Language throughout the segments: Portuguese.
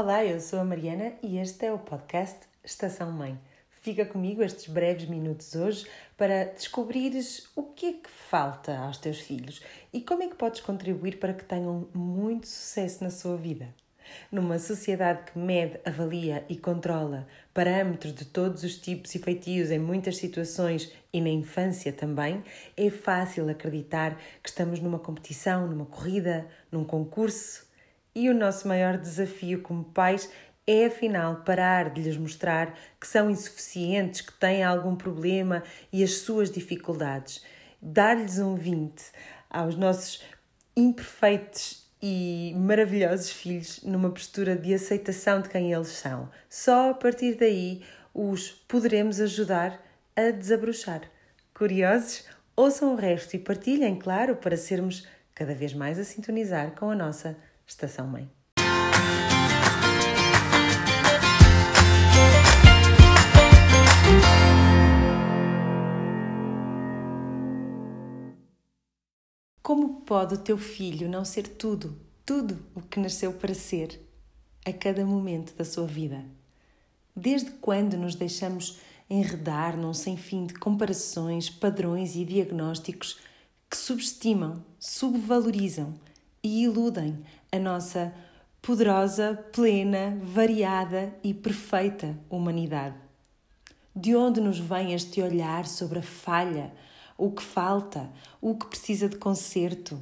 Olá, eu sou a Mariana e este é o podcast Estação Mãe. Fica comigo estes breves minutos hoje para descobrires o que é que falta aos teus filhos e como é que podes contribuir para que tenham muito sucesso na sua vida. Numa sociedade que mede, avalia e controla parâmetros de todos os tipos e feitios em muitas situações e na infância também, é fácil acreditar que estamos numa competição, numa corrida, num concurso. E o nosso maior desafio como pais é afinal parar de lhes mostrar que são insuficientes, que têm algum problema e as suas dificuldades. Dar-lhes um 20 aos nossos imperfeitos e maravilhosos filhos numa postura de aceitação de quem eles são. Só a partir daí os poderemos ajudar a desabrochar. Curiosos? Ouçam o resto e partilhem, claro, para sermos cada vez mais a sintonizar com a nossa Estação Mãe. Como pode o teu filho não ser tudo, tudo o que nasceu para ser, a cada momento da sua vida? Desde quando nos deixamos enredar num sem fim de comparações, padrões e diagnósticos que subestimam, subvalorizam e iludem a nossa poderosa, plena, variada e perfeita humanidade? De onde nos vem este olhar sobre a falha, o que falta, o que precisa de conserto.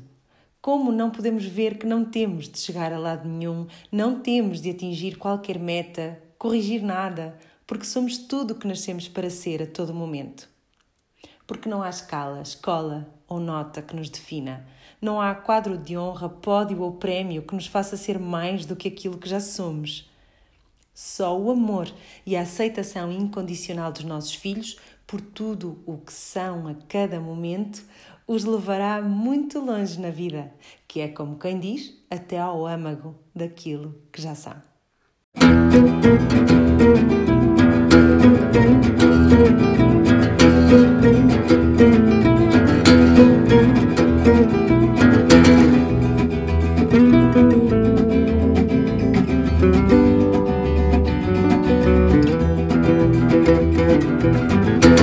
Como não podemos ver que não temos de chegar a lado nenhum, não temos de atingir qualquer meta, corrigir nada, porque somos tudo o que nascemos para ser a todo momento. Porque não há escala, escola ou nota que nos defina. Não há quadro de honra, pódio ou prémio que nos faça ser mais do que aquilo que já somos. Só o amor e a aceitação incondicional dos nossos filhos por tudo o que são a cada momento, os levará muito longe na vida, que é como quem diz, até ao âmago daquilo que já são. Música Música